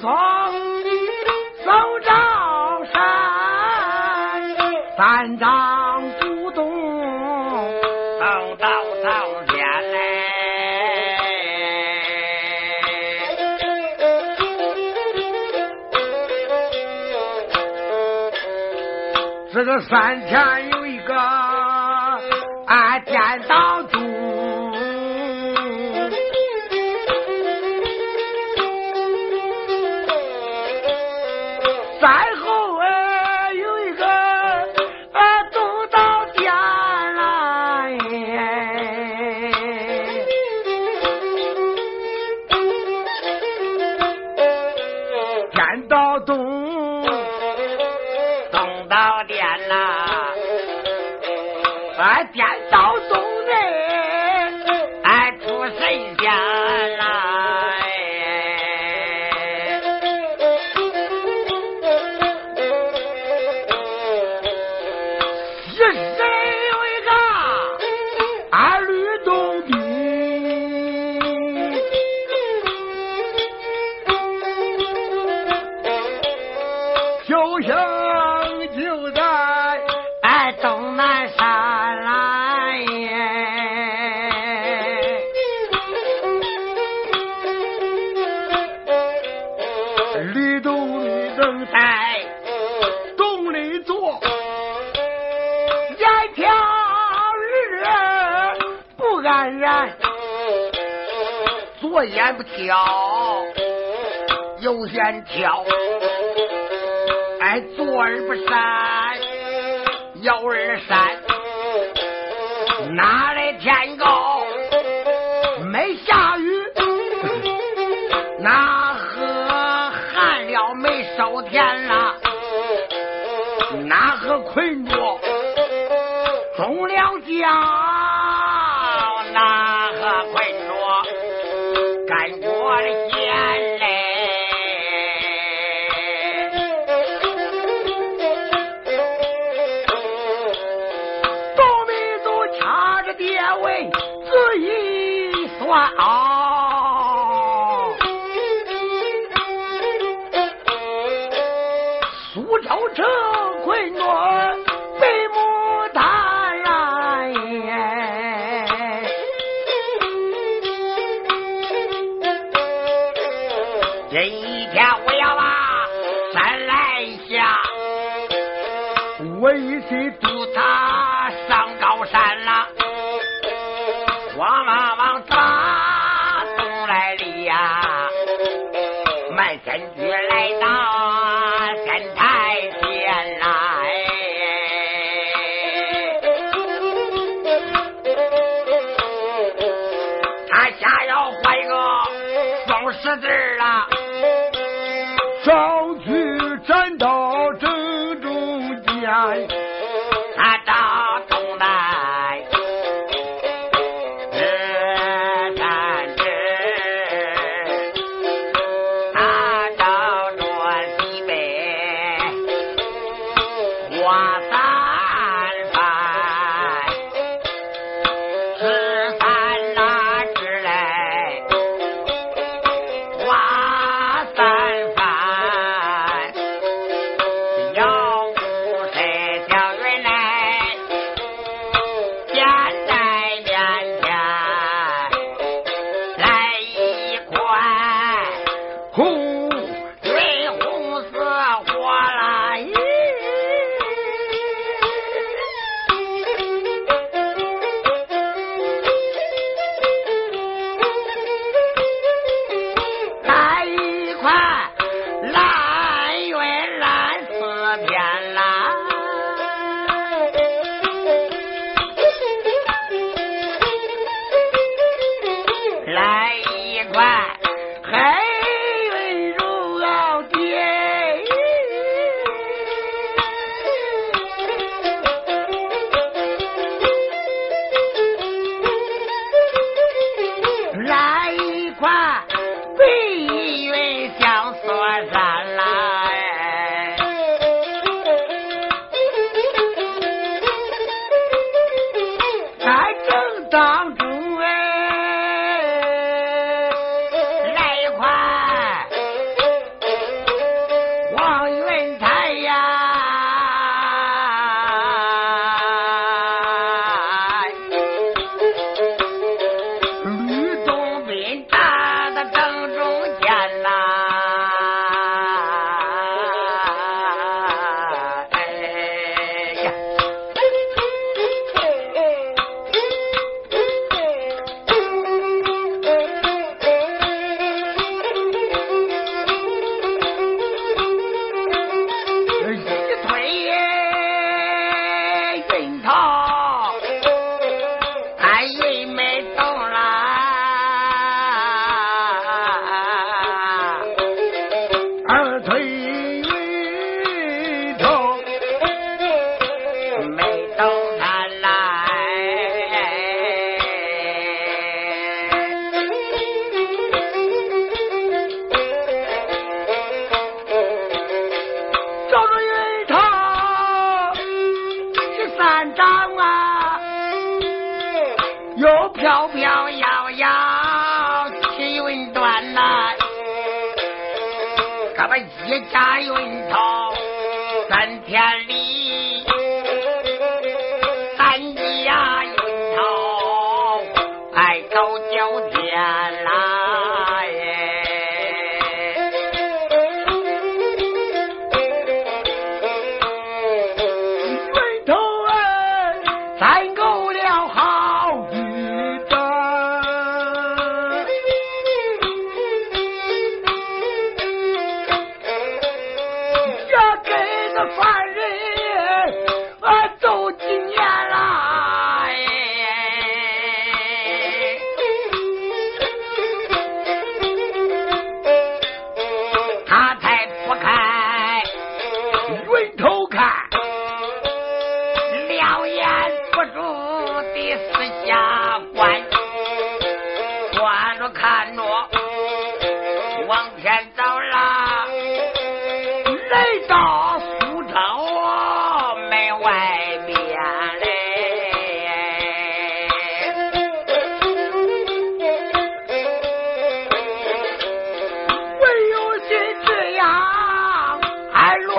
从走赵山，三丈古洞走到早前来，这个山前。绿豆绿豆在洞里坐，眼挑日不安然，左眼不挑，右眼挑，哎，左耳不扇，右耳扇，哪来天高？天啦，哪个困住？中了奖？长。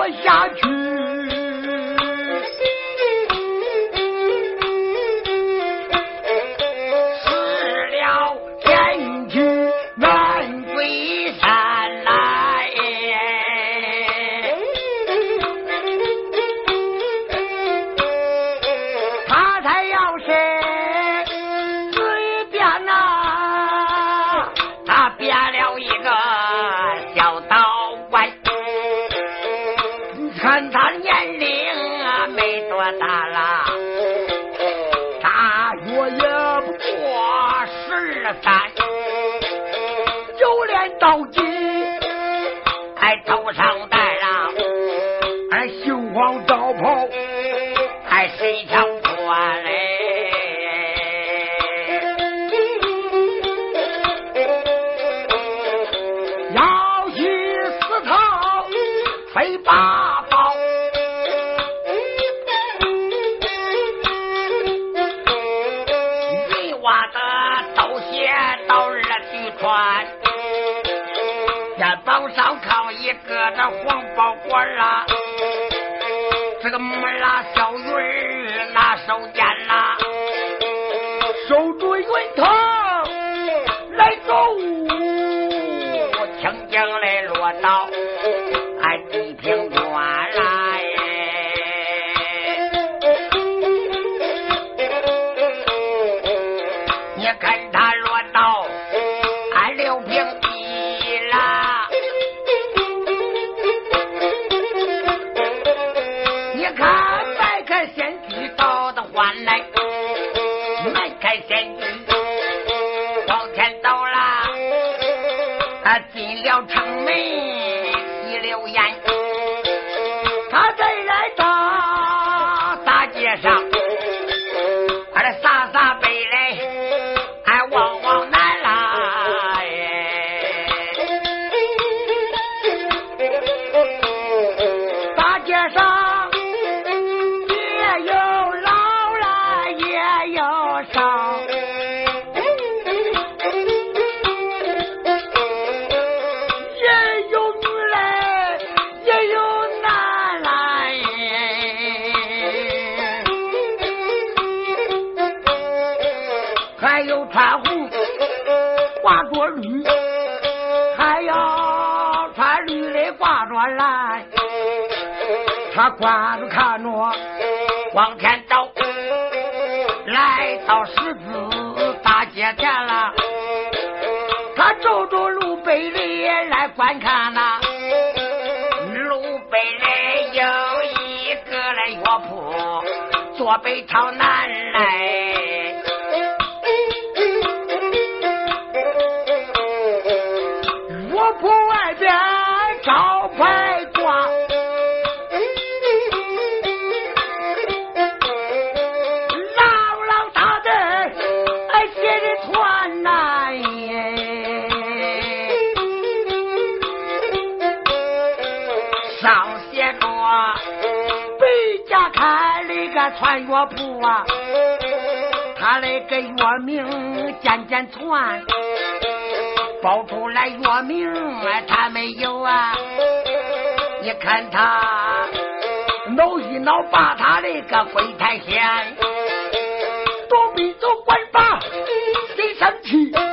我下去。挂着卡诺，往前走，来到十字大街前了。他走着路北里来观看呐、路北里有一个来药铺，坐北朝南来。药铺外边招牌。他那个月明渐渐窜，报出来月明他没有啊！你看他挠一挠，把他那个鬼台掀，都没走官把，得生气。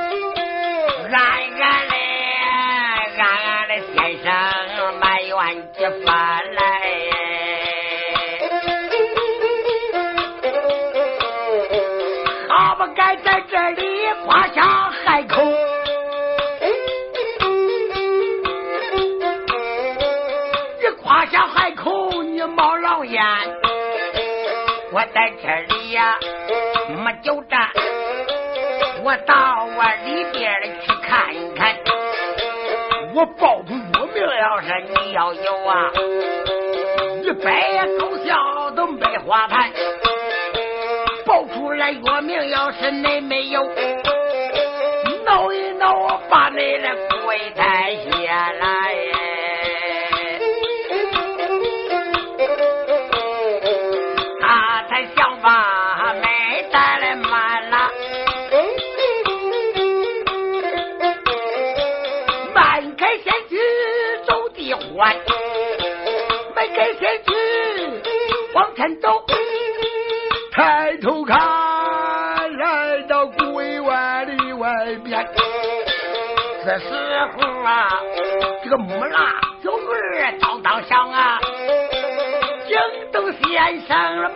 我到我里边去看一看。我报出我名，要是你要有啊，一百狗笑都没花盘。报出来我名，要是你没有，挠一挠，把你的柜台下来。迈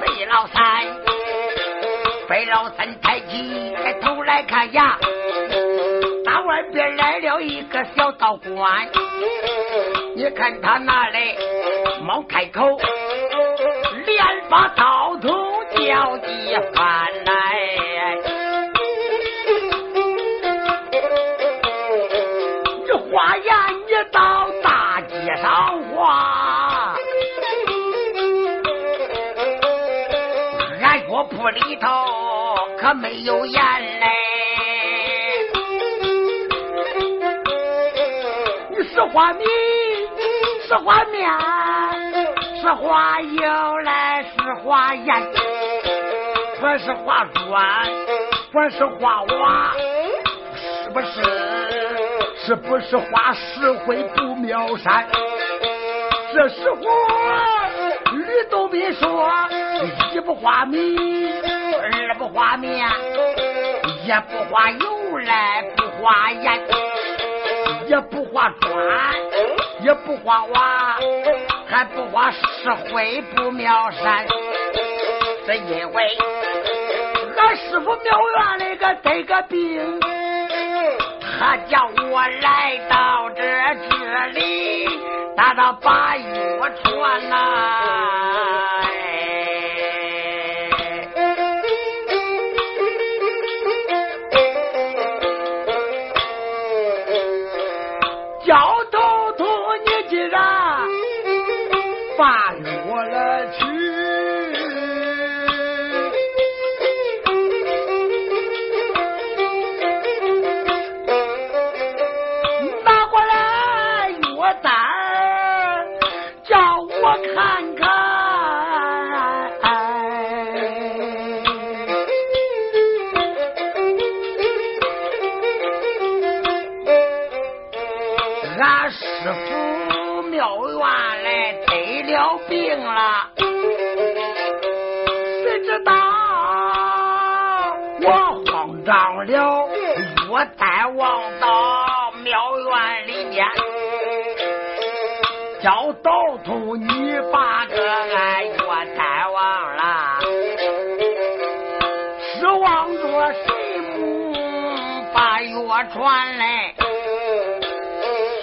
贝老三。贝老三抬起头来看呀，大外边来了一个小道观。你看他那里没开口，连把刀头叫几番来。你花言你到大街上花，俺药铺里头可没有盐嘞。你实话你。实话面，实话油来，实话盐，管是话砖，管是话瓦，是不是？是不是话实惠不妙山？这时候吕洞宾说：一不画米，画面，也不画油来，不画盐，也不画砖。也不画瓦，还不画石灰不妙山，是因为俺师傅庙院那个得个病，他叫我来到这这里，打到我慌张了，我带王到庙院里面，叫道徒你把个俺药带忘了，指望着谁不把药传来？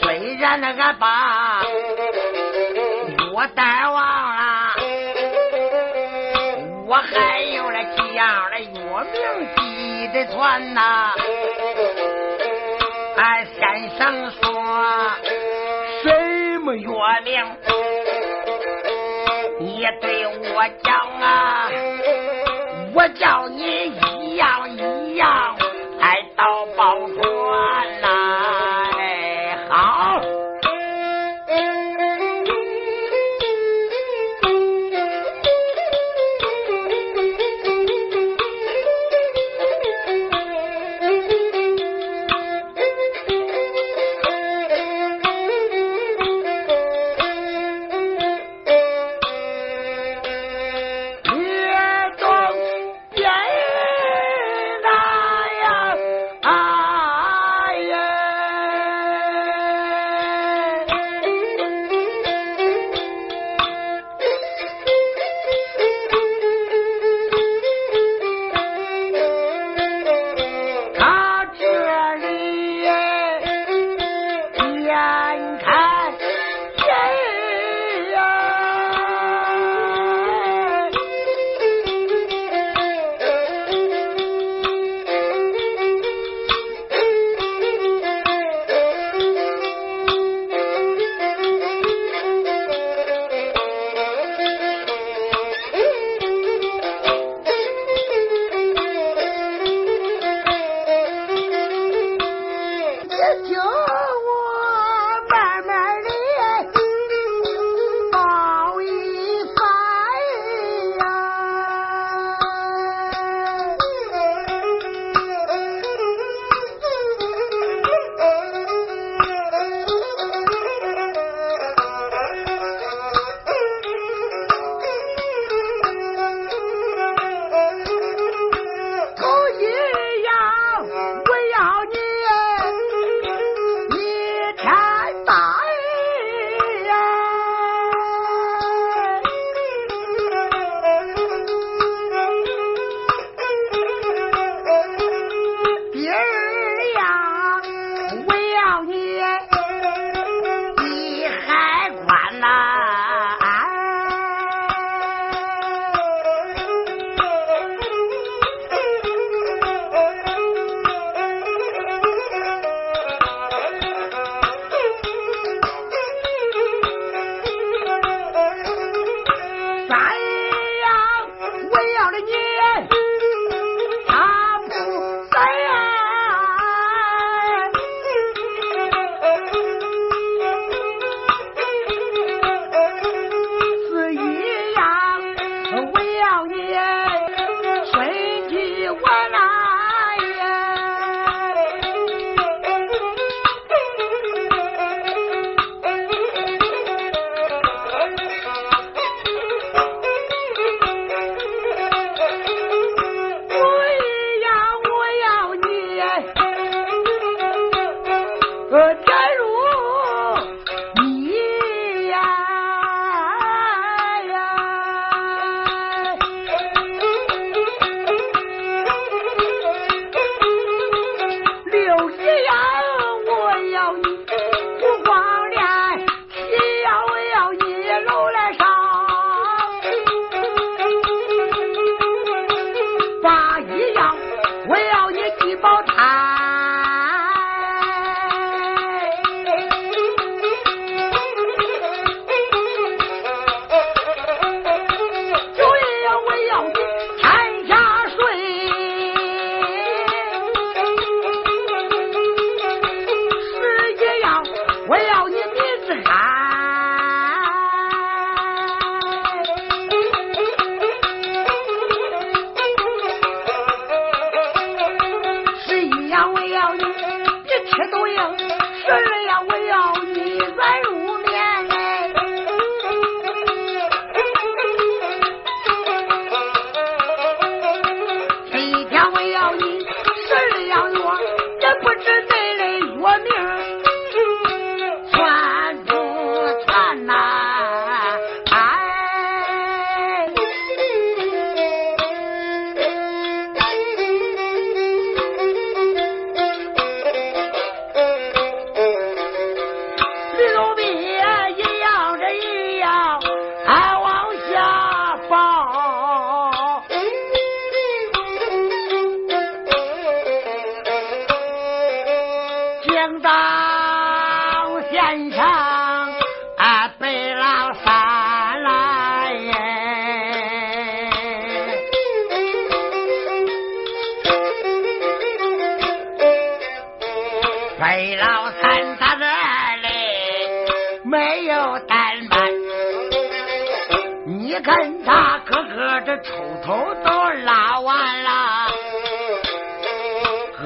虽然那个把我带王。记得传呐。俺先生说什么。月亮，你对我讲啊，我叫你一样一样，来到宝船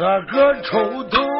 个个抽头，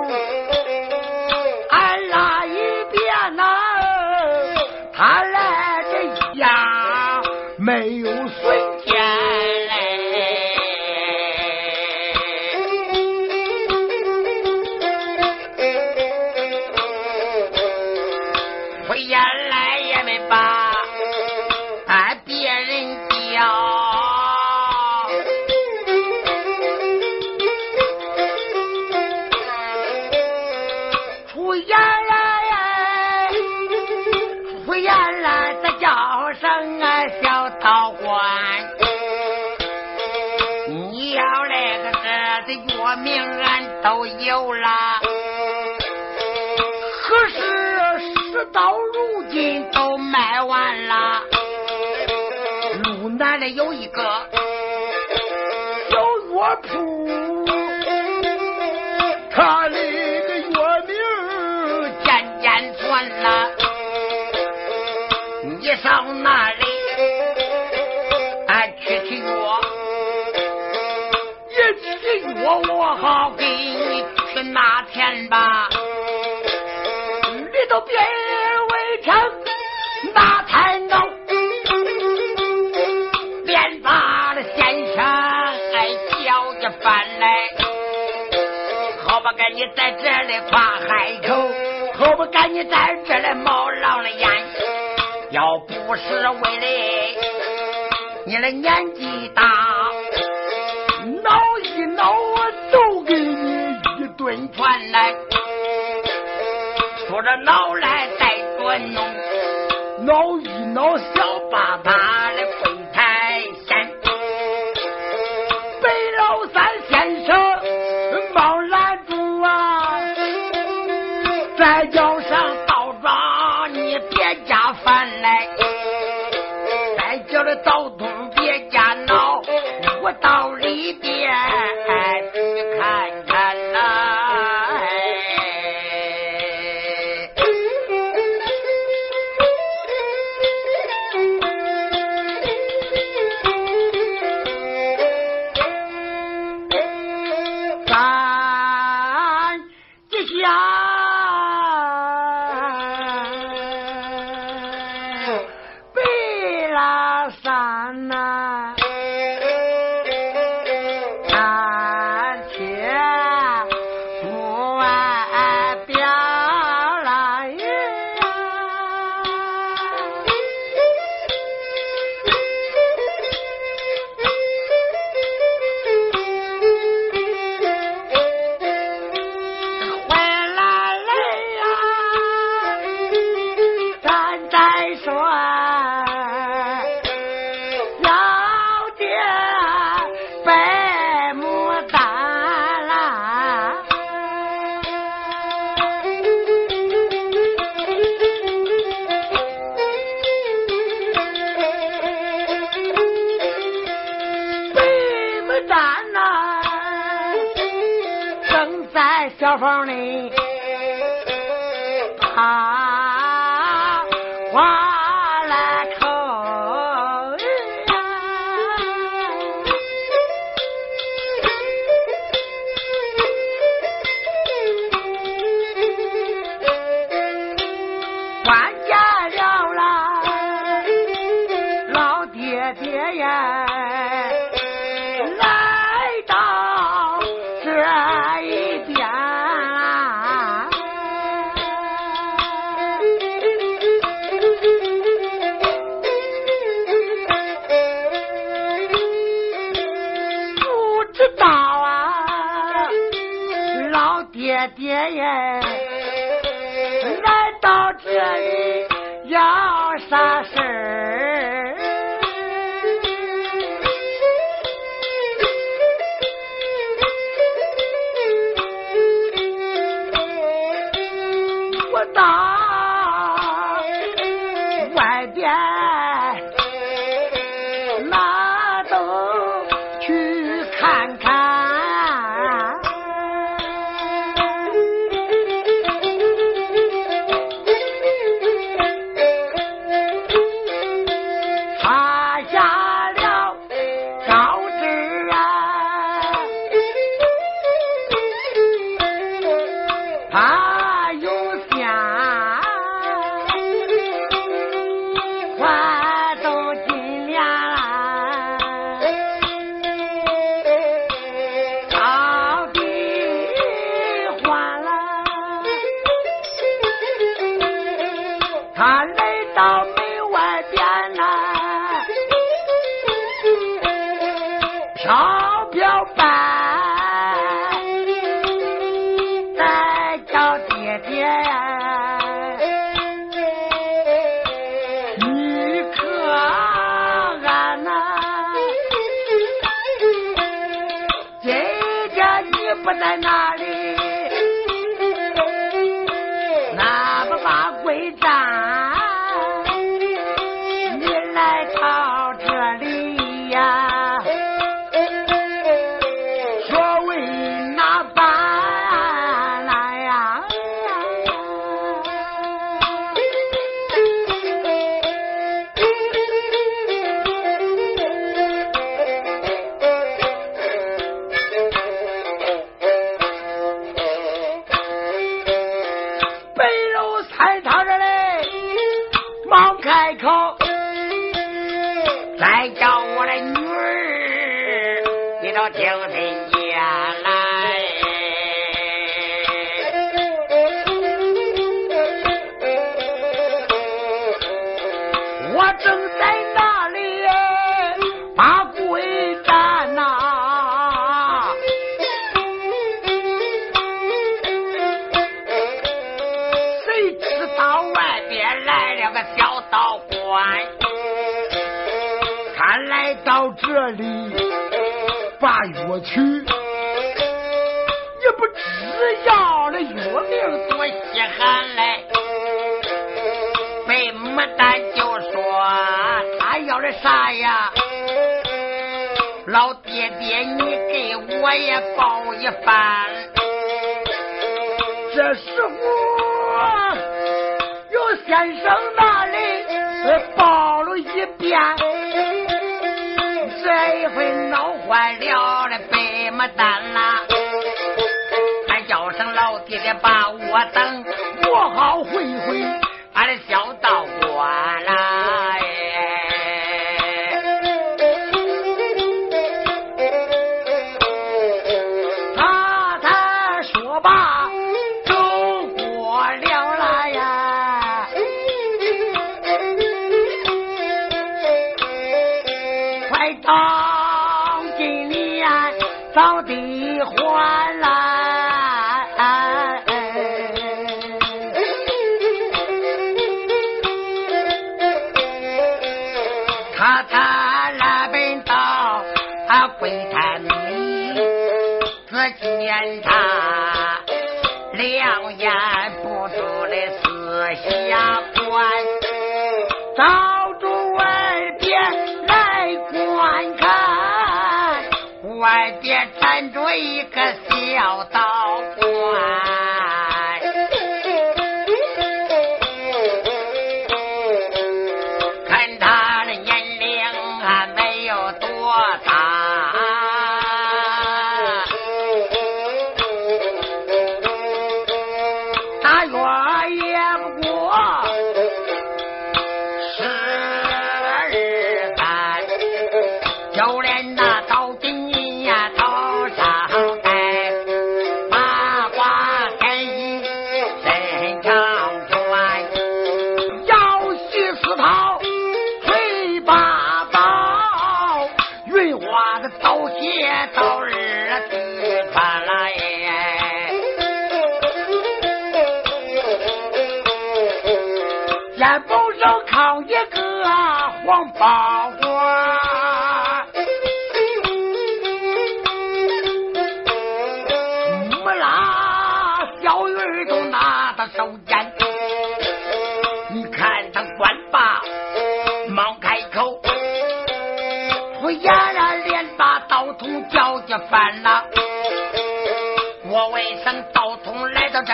都别为成那才能，便把那先生哎叫着饭来，好不，赶你在这里夸海口，好不，赶你在这里冒浪了烟，要不是为了你的年纪大。恼一恼我都给你一顿拳来，说着脑来带转弄，挠一挠小巴巴的柜台先，北老三先生忙拦住啊，再叫上道庄你别加烦来，再叫这道东别加恼，我到啦，还叫声老爹爹把我等，我好回回俺的小道馆啦。一个小道。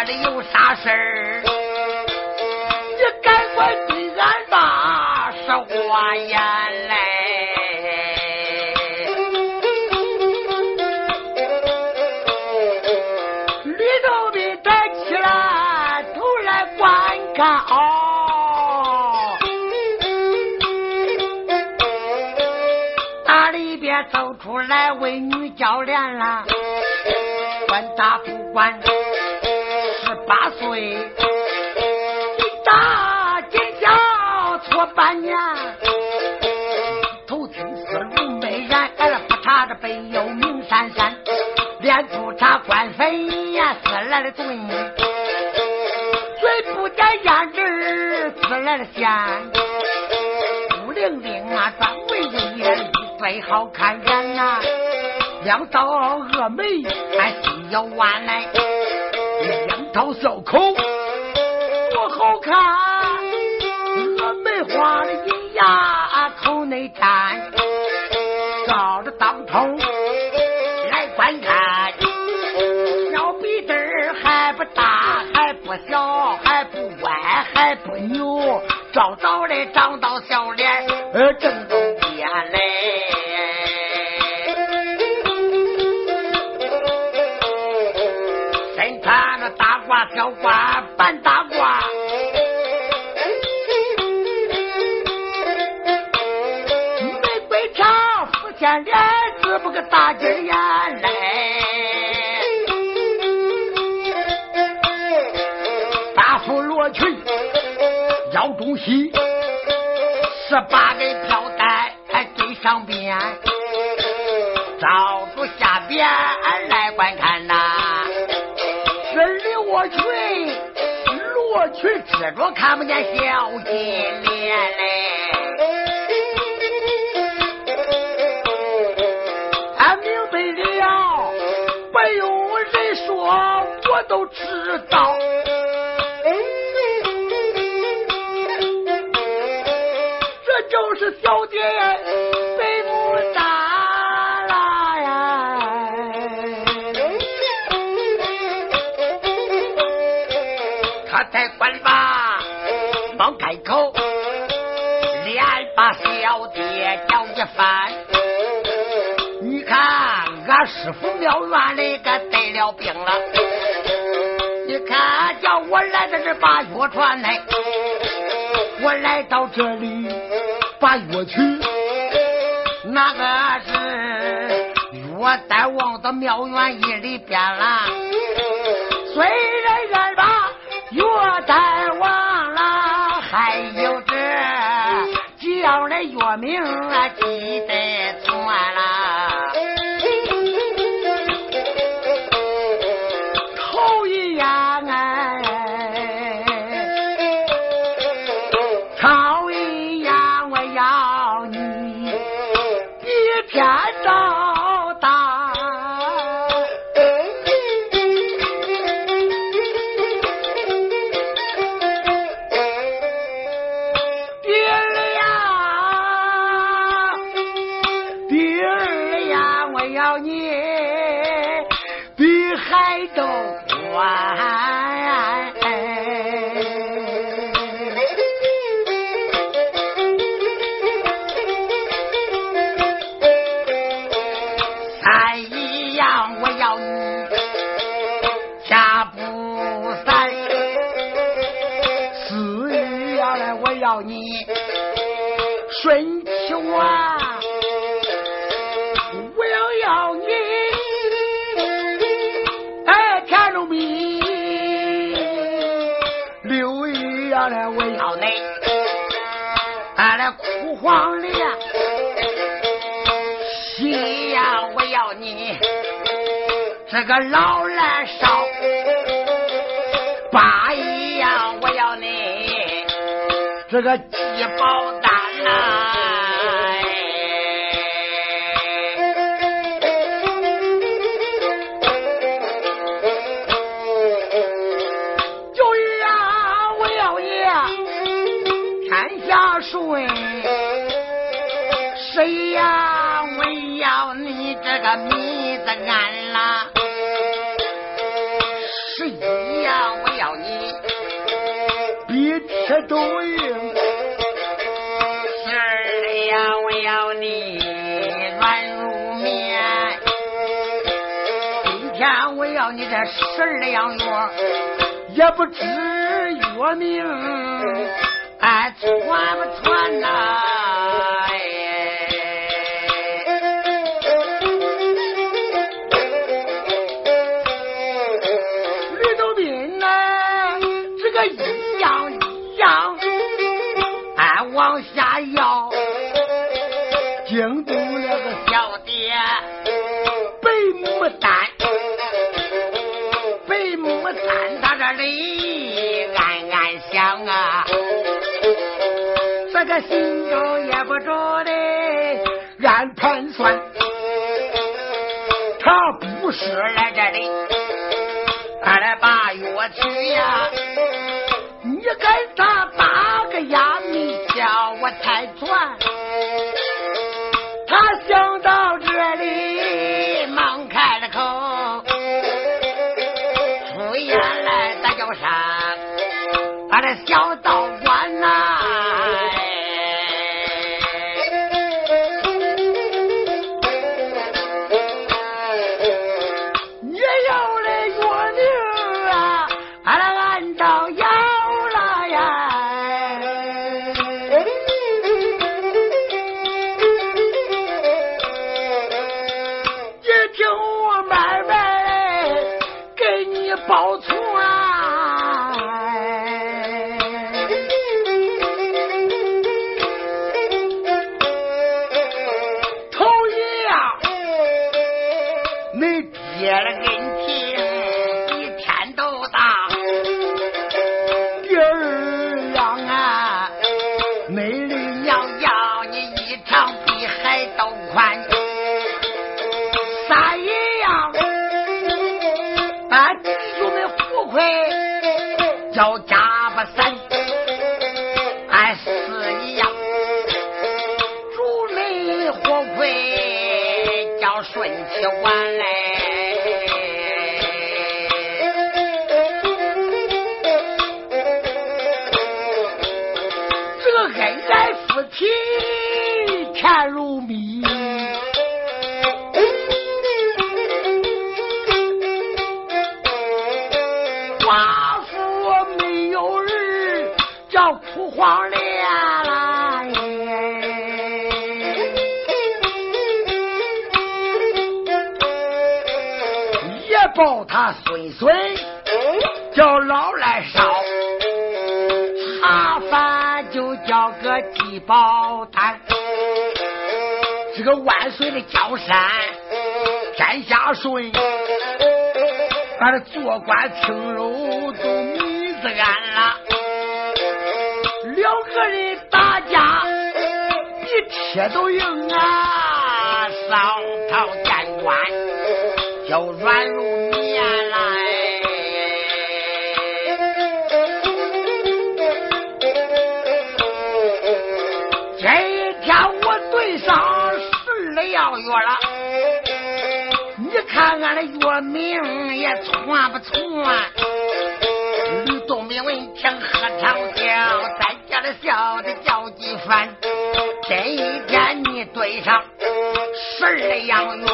童来到这里有啥事儿？你赶快对俺把说话言来。吕洞宾抬起来头来观看，哦，打里边走出来位女教练了，管大不管，八岁，大金小错半年，头青丝如美髯，哎了不差这背有明闪闪，脸不差官粉呀，丝来的嘴，嘴不点胭脂，丝来的鲜，孤零零啊，专为为眼最好看人呐、两道峨眉还细腰弯来，两套小口多好看，峨眉花的银牙口内掺，照着当头来观看，小鼻子还不大，还不小，还不歪，还不扭，早早的长到小脸，呃，正不个大金眼嘞。大幅罗裙腰中系，十八根飘带还对上边，照住下边来观看呐。这里我裙罗裙遮着看不见小金莲嘞。我都知道。这就是小姐被母大啦呀！他才管吧，忙开口，连把小爹叫一番。你看，俺师傅庙院里个得了病了，看叫我来到这把药传来，我来到这里把药取，那个是药袋忘到庙院一里边了，虽然俺把药袋忘了，还有这几样的药名啊记得全了。海个老来少；八一呀，我要你这个鸡宝蛋呐，这都应是的呀！我要你软如棉。今天我要你这十二两药，也不知药名，还，传不传呐？去呀！报水叫老来烧，茶饭就叫个地宝丹。这个万岁的江山天下顺，俺这做官听楼都迷子安了。两个人打架比铁都硬啊，上朝见官叫软如。把俺的药名也传不传？吕洞宾闻听喝长笑，在家里笑的叫几番。这一天你对上十二样药，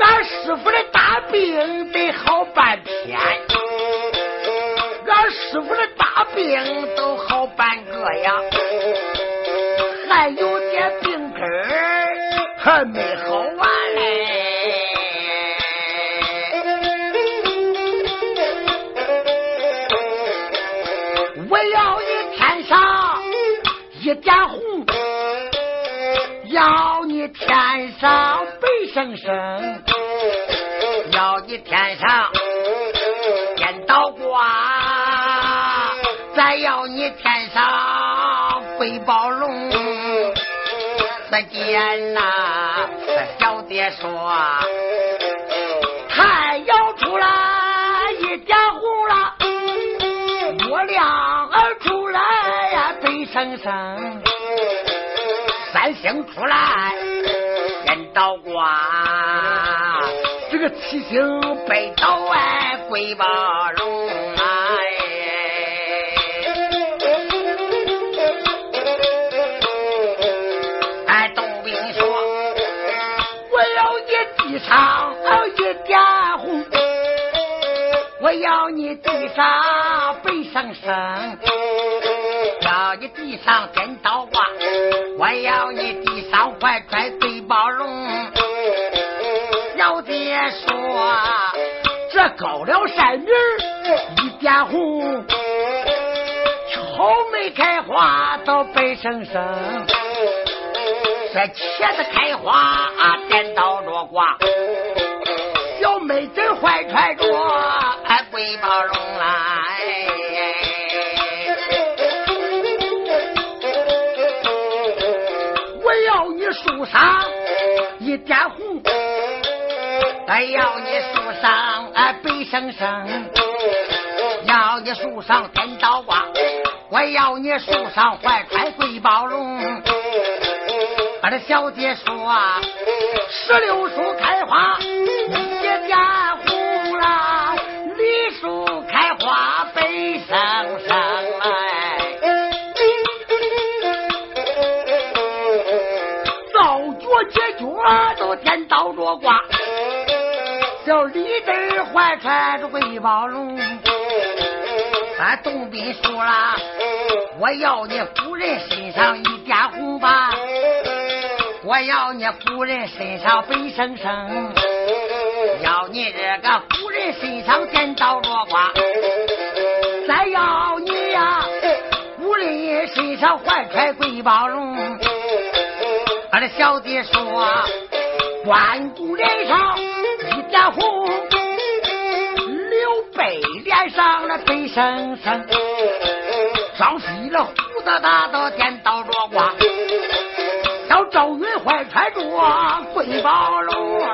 俺师傅的大病得好半天，俺师傅的大病都好半个呀，还有点病根。还没好完嘞！一点红，要你天上白生生，要你天上颠倒挂，再要你天。上飞宝龙，再见呐，小爹说，太阳出来一点红了，声声，三星出来人倒挂，这个七星北斗哎，鬼把龙哎。俺，东兵说，我要你地上一点红，我要你地上背上升。上真倒挂，我要你地上怀揣对宝龙。老爹说，这高了山名一点红，草没开花都白生生，这茄子开花啊颠倒着挂，小妹子怀揣着。贵宝龙一点红，还要你树上哎白生生，要你树上天刀挂，我要你树上怀揣贵宝龙。俺的小姐说啊，石榴树开花怀揣着贵宝龙。俺东兵说了，我要你夫人身上一点红吧，我要你夫人身上白生生。要你这个夫人身上见到落花，再要你呀，夫人身上怀揣贵宝龙。俺的小弟说，关公脸上一点红，刘备脸上那白生生，张飞那胡子大都颠倒着挂，小赵云怀揣着贵宝龙来。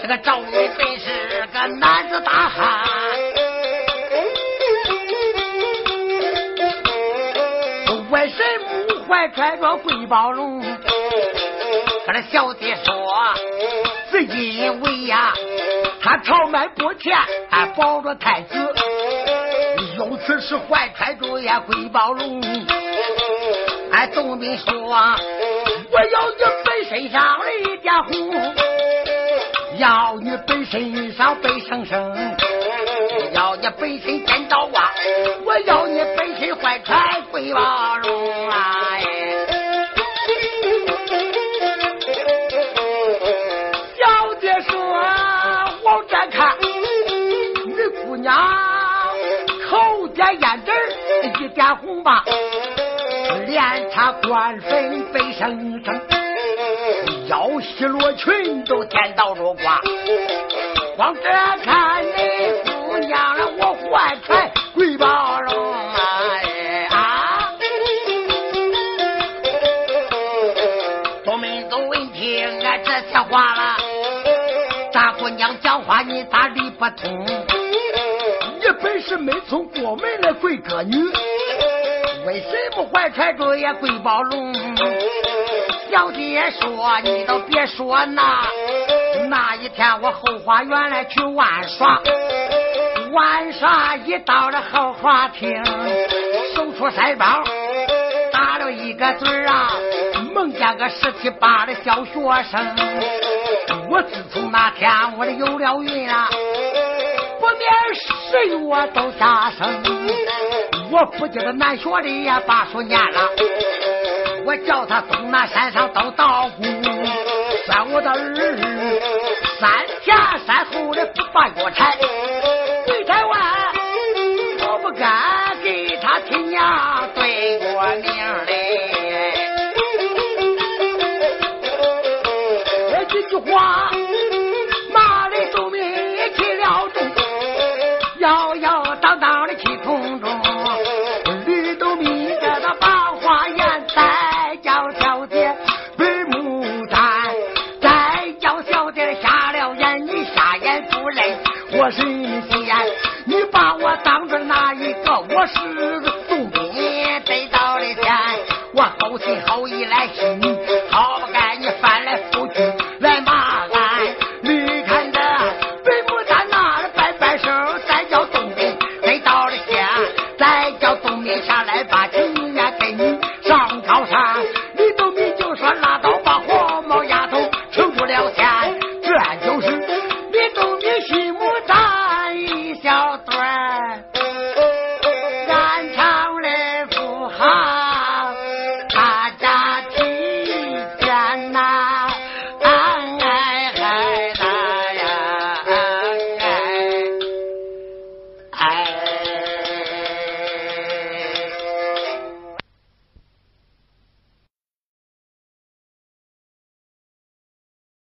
这个赵云本是个男子大汉，为什么怀揣着贵宝龙？他的小弟说，是因为呀，他朝卖国钱，还保着太子，由此是怀揣着呀贵宝龙。哎，董兵说，我要你本身上的一点红。要你本身上白生生，要你本身见刀挂，我要你本身怀揣贵宝龙红吧，脸擦官粉白生生。腰细罗裙都颠倒着挂，光这看你姑娘了，我怀揣贵宝龙哎啊！都没都闻听俺这些话了，大姑娘讲话你咋理不通？你本是没从过门的贵歌女，为什么怀揣着也贵宝龙？小姐说：“你都别说那，那一天我后花园来去玩耍，玩耍一到了后花厅，手出腮帮打了一个嘴啊，梦见个十七八的小学生。我自从那天我的有了孕啊，不免十月都下生，我不记得南学的也，把书念了。”我叫他东南山上都道姑，算我的儿三前三后的不把药柴，